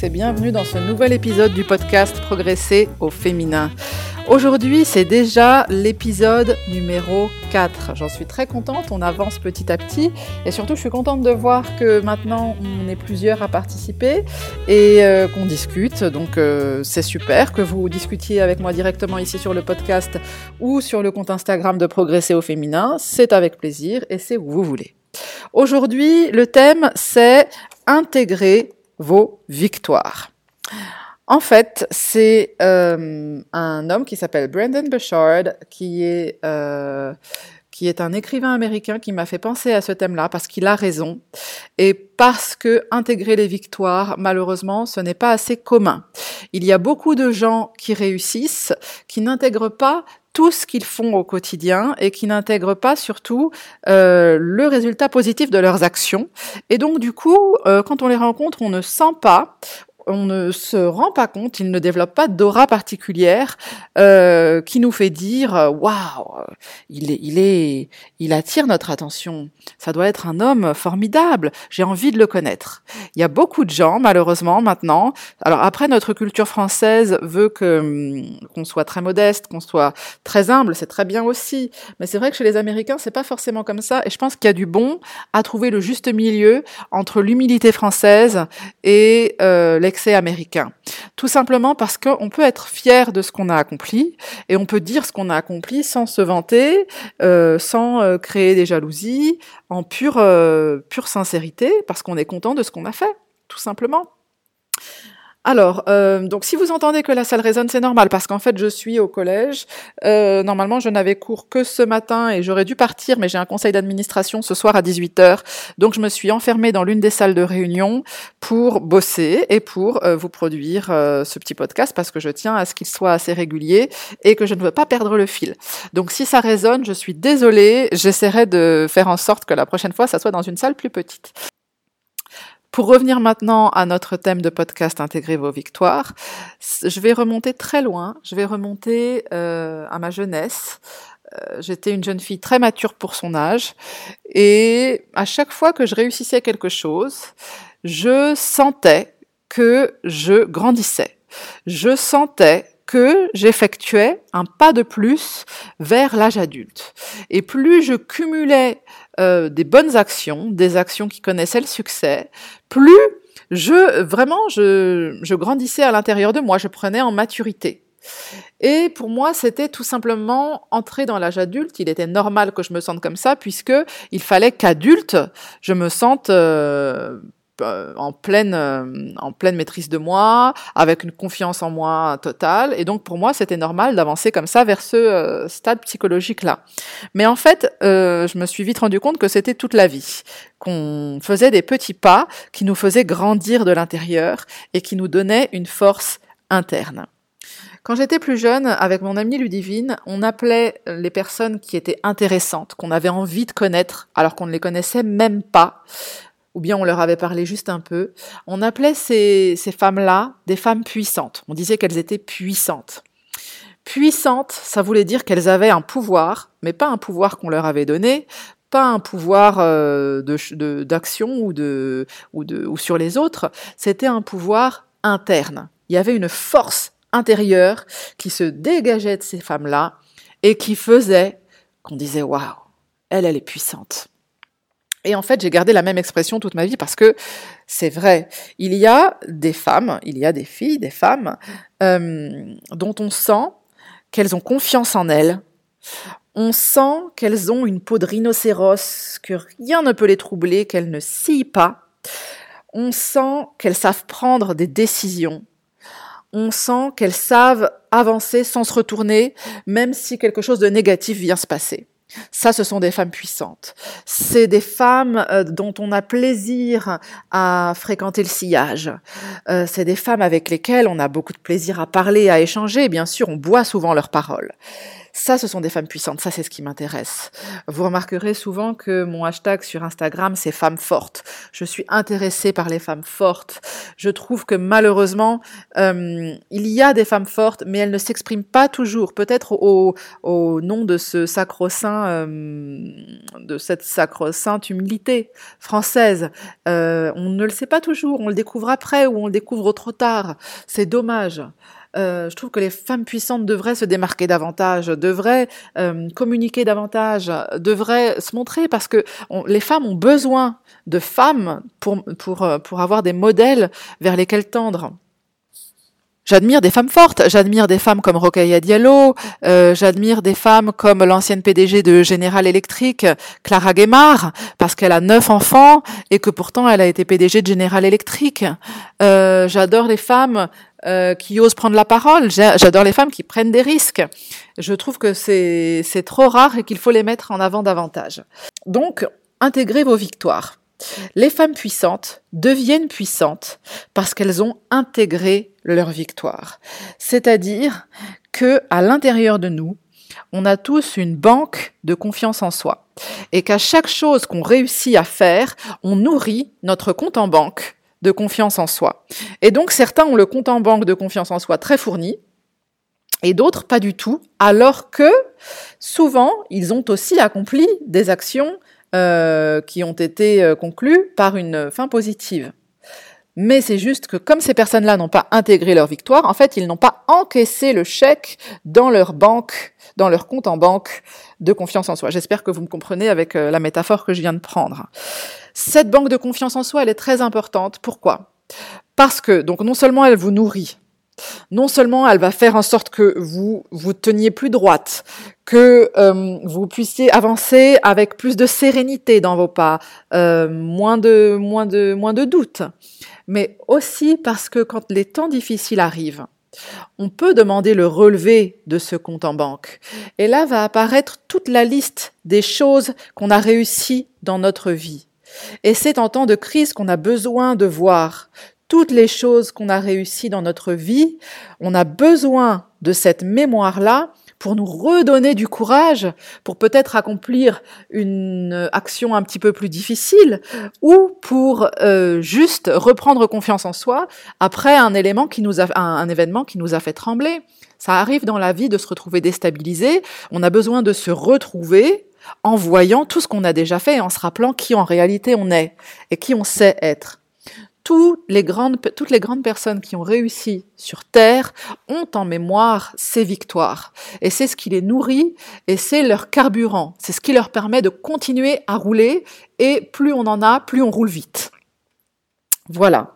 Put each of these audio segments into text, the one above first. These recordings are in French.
tous et bienvenue dans ce nouvel épisode du podcast Progresser au féminin. Aujourd'hui, c'est déjà l'épisode numéro 4. J'en suis très contente, on avance petit à petit et surtout je suis contente de voir que maintenant on est plusieurs à participer et euh, qu'on discute. Donc euh, c'est super que vous discutiez avec moi directement ici sur le podcast ou sur le compte Instagram de Progresser au féminin. C'est avec plaisir et c'est où vous voulez. Aujourd'hui, le thème c'est intégrer vos victoires. En fait, c'est euh, un homme qui s'appelle Brandon Bouchard, qui est, euh, qui est un écrivain américain qui m'a fait penser à ce thème-là, parce qu'il a raison, et parce que intégrer les victoires, malheureusement, ce n'est pas assez commun. Il y a beaucoup de gens qui réussissent, qui n'intègrent pas tout ce qu'ils font au quotidien et qui n'intègrent pas surtout euh, le résultat positif de leurs actions. Et donc du coup, euh, quand on les rencontre, on ne sent pas, on ne se rend pas compte, il ne développe pas d'aura particulière euh, qui nous fait dire waouh, il est, il est, il attire notre attention. Ça doit être un homme formidable. J'ai envie de le connaître. Il y a beaucoup de gens, malheureusement, maintenant. Alors après, notre culture française veut que hum, qu'on soit très modeste, qu'on soit très humble. C'est très bien aussi. Mais c'est vrai que chez les Américains, c'est pas forcément comme ça. Et je pense qu'il y a du bon à trouver le juste milieu entre l'humilité française et euh, américain. Tout simplement parce qu'on peut être fier de ce qu'on a accompli et on peut dire ce qu'on a accompli sans se vanter, euh, sans euh, créer des jalousies, en pure, euh, pure sincérité, parce qu'on est content de ce qu'on a fait, tout simplement. Alors, euh, donc si vous entendez que la salle résonne, c'est normal parce qu'en fait je suis au collège. Euh, normalement, je n'avais cours que ce matin et j'aurais dû partir, mais j'ai un conseil d'administration ce soir à 18h. Donc je me suis enfermée dans l'une des salles de réunion pour bosser et pour euh, vous produire ce petit podcast parce que je tiens à ce qu'il soit assez régulier et que je ne veux pas perdre le fil. Donc si ça résonne, je suis désolée. J'essaierai de faire en sorte que la prochaine fois, ça soit dans une salle plus petite. Pour revenir maintenant à notre thème de podcast Intégrer vos victoires, je vais remonter très loin, je vais remonter euh, à ma jeunesse. Euh, J'étais une jeune fille très mature pour son âge et à chaque fois que je réussissais quelque chose, je sentais que je grandissais. Je sentais que j'effectuais un pas de plus vers l'âge adulte. Et plus je cumulais euh, des bonnes actions, des actions qui connaissaient le succès, plus je vraiment je, je grandissais à l'intérieur de moi, je prenais en maturité. Et pour moi, c'était tout simplement entrer dans l'âge adulte. Il était normal que je me sente comme ça, puisque il fallait qu'adulte, je me sente euh, en pleine euh, en pleine maîtrise de moi, avec une confiance en moi totale. Et donc pour moi, c'était normal d'avancer comme ça vers ce euh, stade psychologique là. Mais en fait, je me suis vite rendu compte que c'était toute la vie, qu'on faisait des petits pas qui nous faisaient grandir de l'intérieur et qui nous donnaient une force interne. Quand j'étais plus jeune, avec mon amie Ludivine, on appelait les personnes qui étaient intéressantes, qu'on avait envie de connaître, alors qu'on ne les connaissait même pas, ou bien on leur avait parlé juste un peu, on appelait ces, ces femmes-là des femmes puissantes. On disait qu'elles étaient puissantes. Puissantes, ça voulait dire qu'elles avaient un pouvoir, mais pas un pouvoir qu'on leur avait donné, pas un pouvoir euh, d'action ou, de, ou, de, ou sur les autres, c'était un pouvoir interne. Il y avait une force intérieure qui se dégageait de ces femmes-là et qui faisait qu'on disait waouh, elle, elle est puissante. Et en fait, j'ai gardé la même expression toute ma vie parce que c'est vrai. Il y a des femmes, il y a des filles, des femmes euh, dont on sent qu'elles ont confiance en elles. On sent qu'elles ont une peau de rhinocéros, que rien ne peut les troubler, qu'elles ne scient pas. On sent qu'elles savent prendre des décisions. On sent qu'elles savent avancer sans se retourner, même si quelque chose de négatif vient se passer. Ça, ce sont des femmes puissantes. C'est des femmes euh, dont on a plaisir à fréquenter le sillage. Euh, c'est des femmes avec lesquelles on a beaucoup de plaisir à parler, à échanger. Bien sûr, on boit souvent leurs paroles. Ça, ce sont des femmes puissantes. Ça, c'est ce qui m'intéresse. Vous remarquerez souvent que mon hashtag sur Instagram, c'est femmes fortes. Je suis intéressée par les femmes fortes. Je trouve que malheureusement, euh, il y a des femmes fortes, mais elles ne s'expriment pas toujours. Peut-être au, nom de ce euh, de cette sacro-sainte humilité française. Euh, on ne le sait pas toujours. On le découvre après ou on le découvre trop tard. C'est dommage. Euh, je trouve que les femmes puissantes devraient se démarquer davantage, devraient euh, communiquer davantage, devraient se montrer parce que les femmes ont besoin de femmes pour, pour, euh, pour avoir des modèles vers lesquels tendre. J'admire des femmes fortes, j'admire des femmes comme Rokhaya Diallo, euh, j'admire des femmes comme l'ancienne PDG de General Electric, Clara Guémard, parce qu'elle a neuf enfants et que pourtant elle a été PDG de General Electric. Euh, j'adore les femmes euh, qui osent prendre la parole, j'adore les femmes qui prennent des risques. Je trouve que c'est trop rare et qu'il faut les mettre en avant davantage. Donc, intégrez vos victoires. Les femmes puissantes deviennent puissantes parce qu'elles ont intégré leur victoire. C'est-à-dire que à l'intérieur de nous, on a tous une banque de confiance en soi et qu'à chaque chose qu'on réussit à faire, on nourrit notre compte en banque de confiance en soi. Et donc certains ont le compte en banque de confiance en soi très fourni et d'autres pas du tout, alors que souvent ils ont aussi accompli des actions euh, qui ont été euh, conclus par une fin positive. Mais c'est juste que comme ces personnes-là n'ont pas intégré leur victoire, en fait, ils n'ont pas encaissé le chèque dans leur banque, dans leur compte en banque de confiance en soi. J'espère que vous me comprenez avec euh, la métaphore que je viens de prendre. Cette banque de confiance en soi, elle est très importante. Pourquoi? Parce que, donc, non seulement elle vous nourrit, non seulement elle va faire en sorte que vous vous teniez plus droite, que euh, vous puissiez avancer avec plus de sérénité dans vos pas, euh, moins de moins de moins de doutes, mais aussi parce que quand les temps difficiles arrivent, on peut demander le relevé de ce compte en banque. Et là va apparaître toute la liste des choses qu'on a réussi dans notre vie. Et c'est en temps de crise qu'on a besoin de voir toutes les choses qu'on a réussies dans notre vie, on a besoin de cette mémoire-là pour nous redonner du courage, pour peut-être accomplir une action un petit peu plus difficile, ou pour euh, juste reprendre confiance en soi après un élément qui nous a, un événement qui nous a fait trembler. Ça arrive dans la vie de se retrouver déstabilisé. On a besoin de se retrouver en voyant tout ce qu'on a déjà fait et en se rappelant qui en réalité on est et qui on sait être toutes les grandes, personnes qui ont réussi sur Terre ont en mémoire ces victoires. Et c'est ce qui les nourrit et c'est leur carburant. C'est ce qui leur permet de continuer à rouler et plus on en a, plus on roule vite. Voilà.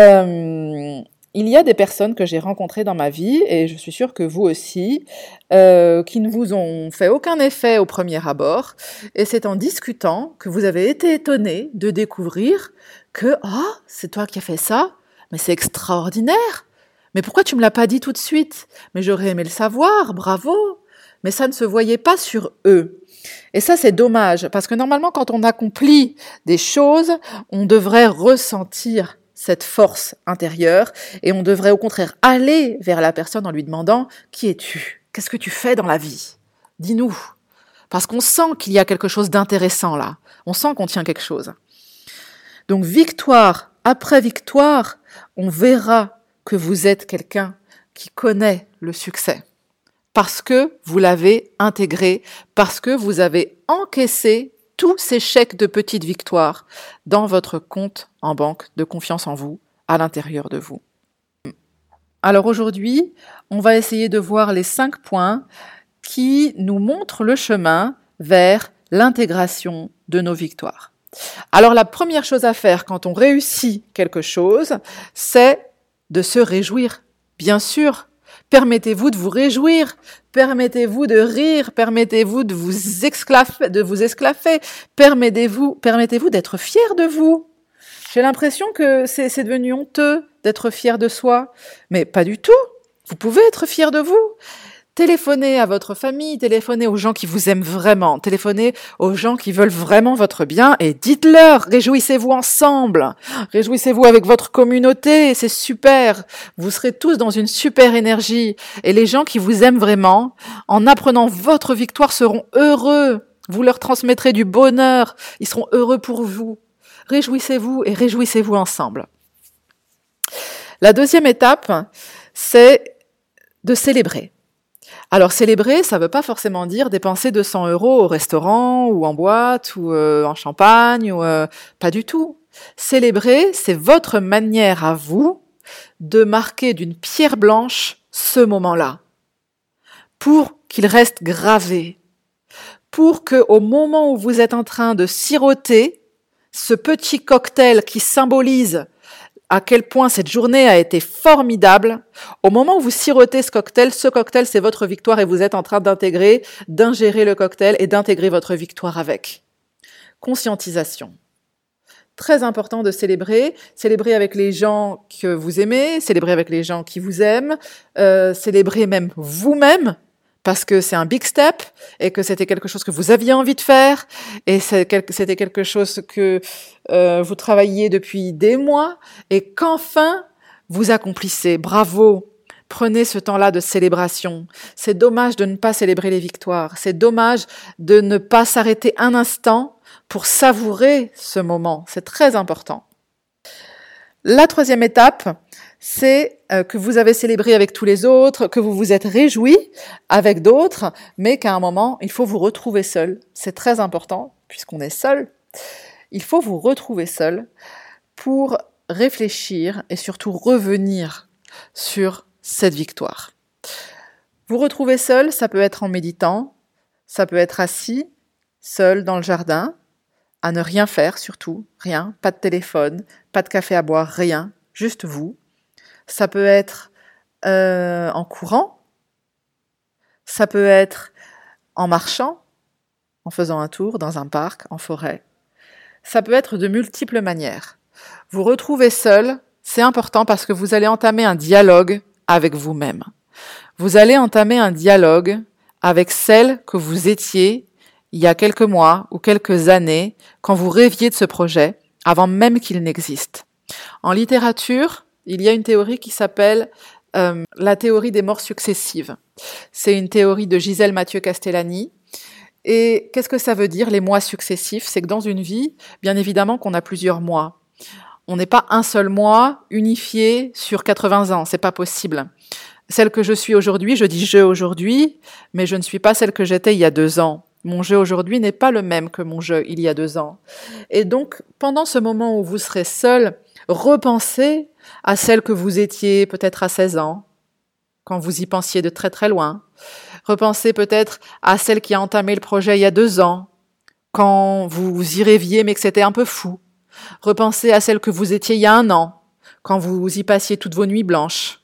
Euh, il y a des personnes que j'ai rencontrées dans ma vie, et je suis sûre que vous aussi, euh, qui ne vous ont fait aucun effet au premier abord, et c'est en discutant que vous avez été étonné de découvrir que ah c'est toi qui as fait ça, mais c'est extraordinaire. Mais pourquoi tu me l'as pas dit tout de suite? Mais j'aurais aimé le savoir, bravo. Mais ça ne se voyait pas sur eux. Et ça, c'est dommage, parce que normalement, quand on accomplit des choses, on devrait ressentir cette force intérieure et on devrait au contraire aller vers la personne en lui demandant Qui es-tu? Qu'est-ce que tu fais dans la vie? Dis-nous. Parce qu'on sent qu'il y a quelque chose d'intéressant là. On sent qu'on tient quelque chose. Donc victoire après victoire, on verra que vous êtes quelqu'un qui connaît le succès. Parce que vous l'avez intégré, parce que vous avez encaissé tous ces chèques de petites victoires dans votre compte en banque de confiance en vous, à l'intérieur de vous. Alors aujourd'hui, on va essayer de voir les cinq points qui nous montrent le chemin vers l'intégration de nos victoires. Alors la première chose à faire quand on réussit quelque chose, c'est de se réjouir. Bien sûr, permettez-vous de vous réjouir, permettez-vous de rire, permettez-vous de vous esclaffer, permettez-vous, permettez-vous d'être fier de vous. J'ai l'impression que c'est devenu honteux d'être fier de soi, mais pas du tout. Vous pouvez être fier de vous. Téléphonez à votre famille, téléphonez aux gens qui vous aiment vraiment, téléphonez aux gens qui veulent vraiment votre bien et dites-leur, réjouissez-vous ensemble, réjouissez-vous avec votre communauté, c'est super, vous serez tous dans une super énergie et les gens qui vous aiment vraiment, en apprenant votre victoire, seront heureux, vous leur transmettrez du bonheur, ils seront heureux pour vous. Réjouissez-vous et réjouissez-vous ensemble. La deuxième étape, c'est de célébrer. Alors célébrer, ça ne veut pas forcément dire dépenser 200 euros au restaurant ou en boîte ou euh, en champagne ou euh, pas du tout. Célébrer, c'est votre manière à vous de marquer d'une pierre blanche ce moment-là, pour qu'il reste gravé, pour que au moment où vous êtes en train de siroter ce petit cocktail qui symbolise à quel point cette journée a été formidable. Au moment où vous sirotez ce cocktail, ce cocktail, c'est votre victoire et vous êtes en train d'intégrer, d'ingérer le cocktail et d'intégrer votre victoire avec. Conscientisation. Très important de célébrer, célébrer avec les gens que vous aimez, célébrer avec les gens qui vous aiment, euh, célébrer même vous-même parce que c'est un big step et que c'était quelque chose que vous aviez envie de faire et c'était quelque chose que euh, vous travailliez depuis des mois et qu'enfin vous accomplissez. Bravo. Prenez ce temps-là de célébration. C'est dommage de ne pas célébrer les victoires. C'est dommage de ne pas s'arrêter un instant pour savourer ce moment. C'est très important. La troisième étape, c'est euh, que vous avez célébré avec tous les autres, que vous vous êtes réjoui avec d'autres, mais qu'à un moment, il faut vous retrouver seul. C'est très important, puisqu'on est seul. Il faut vous retrouver seul pour réfléchir et surtout revenir sur cette victoire. Vous retrouver seul, ça peut être en méditant, ça peut être assis, seul dans le jardin, à ne rien faire surtout, rien, pas de téléphone, pas de café à boire, rien, juste vous, ça peut être euh, en courant, ça peut être en marchant, en faisant un tour dans un parc, en forêt. Ça peut être de multiples manières. Vous retrouvez seul, c'est important parce que vous allez entamer un dialogue avec vous-même. Vous allez entamer un dialogue avec celle que vous étiez il y a quelques mois ou quelques années quand vous rêviez de ce projet avant même qu'il n'existe. En littérature, il y a une théorie qui s'appelle euh, la théorie des morts successives. C'est une théorie de Gisèle Mathieu Castellani. Et qu'est-ce que ça veut dire les mois successifs? C'est que dans une vie, bien évidemment qu'on a plusieurs mois. On n'est pas un seul mois unifié sur 80 ans, c'est pas possible. Celle que je suis aujourd'hui, je dis je aujourd'hui, mais je ne suis pas celle que j'étais il y a deux ans. Mon jeu aujourd'hui n'est pas le même que mon jeu il y a deux ans. Et donc, pendant ce moment où vous serez seul, repensez à celle que vous étiez peut-être à 16 ans, quand vous y pensiez de très très loin. Repensez peut-être à celle qui a entamé le projet il y a deux ans, quand vous y rêviez mais que c'était un peu fou. Repensez à celle que vous étiez il y a un an, quand vous y passiez toutes vos nuits blanches.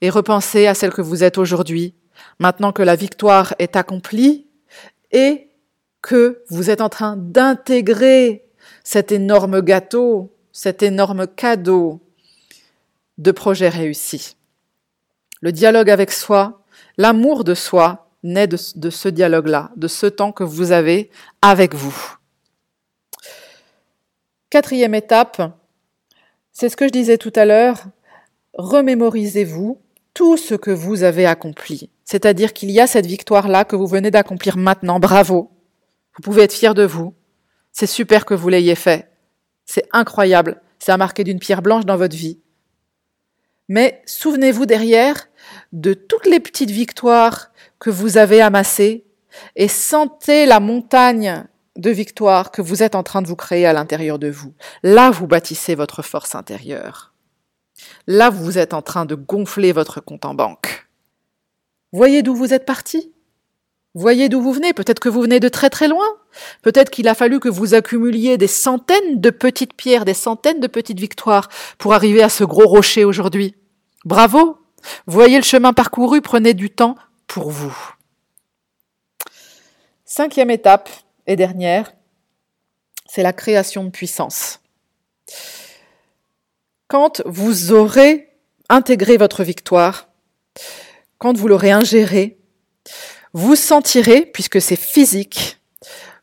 Et repensez à celle que vous êtes aujourd'hui, maintenant que la victoire est accomplie et que vous êtes en train d'intégrer cet énorme gâteau, cet énorme cadeau de projets réussis. Le dialogue avec soi, l'amour de soi naît de, ce dialogue-là, de ce temps que vous avez avec vous. Quatrième étape, c'est ce que je disais tout à l'heure, remémorisez-vous tout ce que vous avez accompli. C'est-à-dire qu'il y a cette victoire-là que vous venez d'accomplir maintenant. Bravo. Vous pouvez être fier de vous. C'est super que vous l'ayez fait. C'est incroyable. C'est à marquer d'une pierre blanche dans votre vie. Mais souvenez-vous derrière de toutes les petites victoires que vous avez amassées et sentez la montagne de victoires que vous êtes en train de vous créer à l'intérieur de vous. Là, vous bâtissez votre force intérieure. Là, vous êtes en train de gonfler votre compte en banque. Voyez d'où vous êtes parti? Voyez d'où vous venez? Peut-être que vous venez de très très loin. Peut-être qu'il a fallu que vous accumuliez des centaines de petites pierres, des centaines de petites victoires pour arriver à ce gros rocher aujourd'hui. Bravo. Voyez le chemin parcouru, prenez du temps pour vous. Cinquième étape et dernière, c'est la création de puissance. Quand vous aurez intégré votre victoire, quand vous l'aurez ingérée, vous sentirez, puisque c'est physique,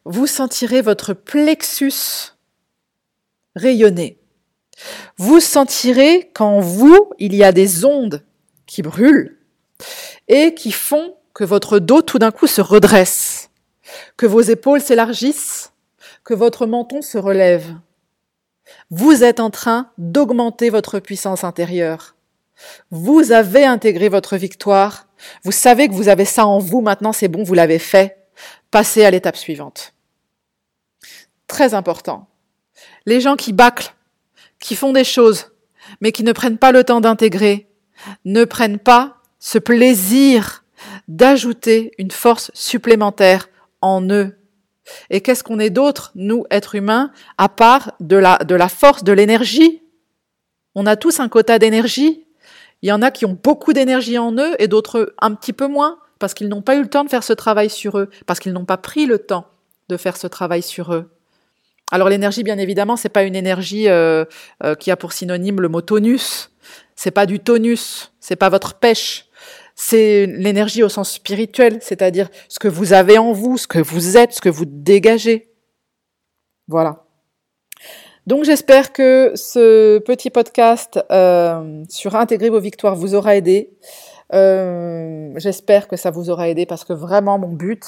vous sentirez votre plexus rayonner. Vous sentirez qu'en vous, il y a des ondes qui brûlent et qui font que votre dos tout d'un coup se redresse, que vos épaules s'élargissent, que votre menton se relève. Vous êtes en train d'augmenter votre puissance intérieure. Vous avez intégré votre victoire. Vous savez que vous avez ça en vous. Maintenant, c'est bon, vous l'avez fait. Passez à l'étape suivante. Très important. Les gens qui bâclent, qui font des choses, mais qui ne prennent pas le temps d'intégrer, ne prennent pas ce plaisir d'ajouter une force supplémentaire en eux. Et qu'est-ce qu'on est d'autre, nous, êtres humains, à part de la, de la force, de l'énergie? On a tous un quota d'énergie. Il y en a qui ont beaucoup d'énergie en eux et d'autres un petit peu moins, parce qu'ils n'ont pas eu le temps de faire ce travail sur eux, parce qu'ils n'ont pas pris le temps de faire ce travail sur eux. Alors l'énergie, bien évidemment, c'est pas une énergie euh, euh, qui a pour synonyme le mot tonus. C'est pas du tonus, c'est pas votre pêche. C'est l'énergie au sens spirituel, c'est-à-dire ce que vous avez en vous, ce que vous êtes, ce que vous dégagez. Voilà. Donc j'espère que ce petit podcast euh, sur intégrer vos victoires vous aura aidé. Euh, j'espère que ça vous aura aidé parce que vraiment mon but,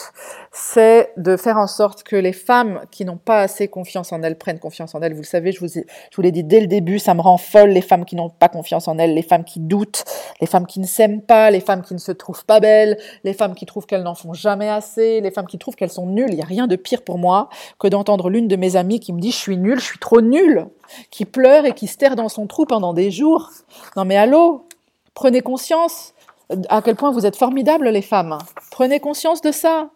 c'est de faire en sorte que les femmes qui n'ont pas assez confiance en elles prennent confiance en elles. Vous le savez, je vous, je vous l'ai dit dès le début, ça me rend folle les femmes qui n'ont pas confiance en elles, les femmes qui doutent, les femmes qui ne s'aiment pas, les femmes qui ne se trouvent pas belles, les femmes qui trouvent qu'elles n'en font jamais assez, les femmes qui trouvent qu'elles sont nulles. Il n'y a rien de pire pour moi que d'entendre l'une de mes amies qui me dit je suis nulle, je suis trop nulle, qui pleure et qui se terre dans son trou pendant des jours. Non mais allô, prenez conscience à quel point vous êtes formidables les femmes. Prenez conscience de ça.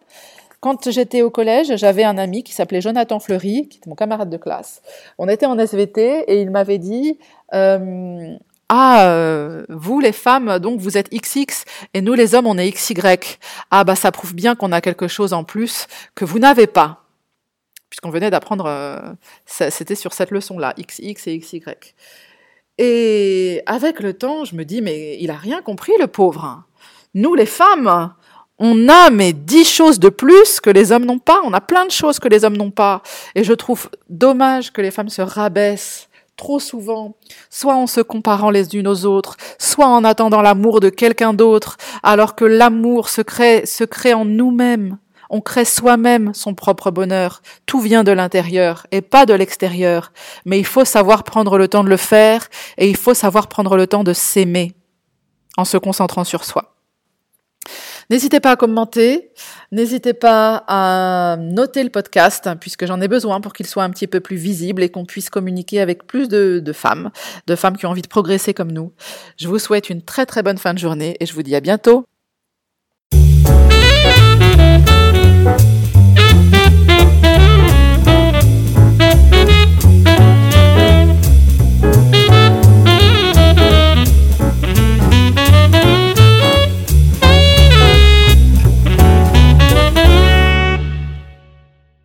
Quand j'étais au collège, j'avais un ami qui s'appelait Jonathan Fleury, qui était mon camarade de classe. On était en SVT et il m'avait dit euh, Ah, euh, vous les femmes, donc vous êtes XX et nous les hommes, on est XY. Ah, bah ça prouve bien qu'on a quelque chose en plus que vous n'avez pas. Puisqu'on venait d'apprendre, euh, c'était sur cette leçon-là, XX et XY. Et avec le temps, je me dis, mais il a rien compris, le pauvre. Nous, les femmes, on a mais dix choses de plus que les hommes n'ont pas. On a plein de choses que les hommes n'ont pas. Et je trouve dommage que les femmes se rabaissent trop souvent, soit en se comparant les unes aux autres, soit en attendant l'amour de quelqu'un d'autre, alors que l'amour se crée, se crée en nous-mêmes. On crée soi-même son propre bonheur. Tout vient de l'intérieur et pas de l'extérieur. Mais il faut savoir prendre le temps de le faire et il faut savoir prendre le temps de s'aimer en se concentrant sur soi. N'hésitez pas à commenter, n'hésitez pas à noter le podcast, hein, puisque j'en ai besoin pour qu'il soit un petit peu plus visible et qu'on puisse communiquer avec plus de, de, femmes, de femmes qui ont envie de progresser comme nous. Je vous souhaite une très très bonne fin de journée et je vous dis à bientôt.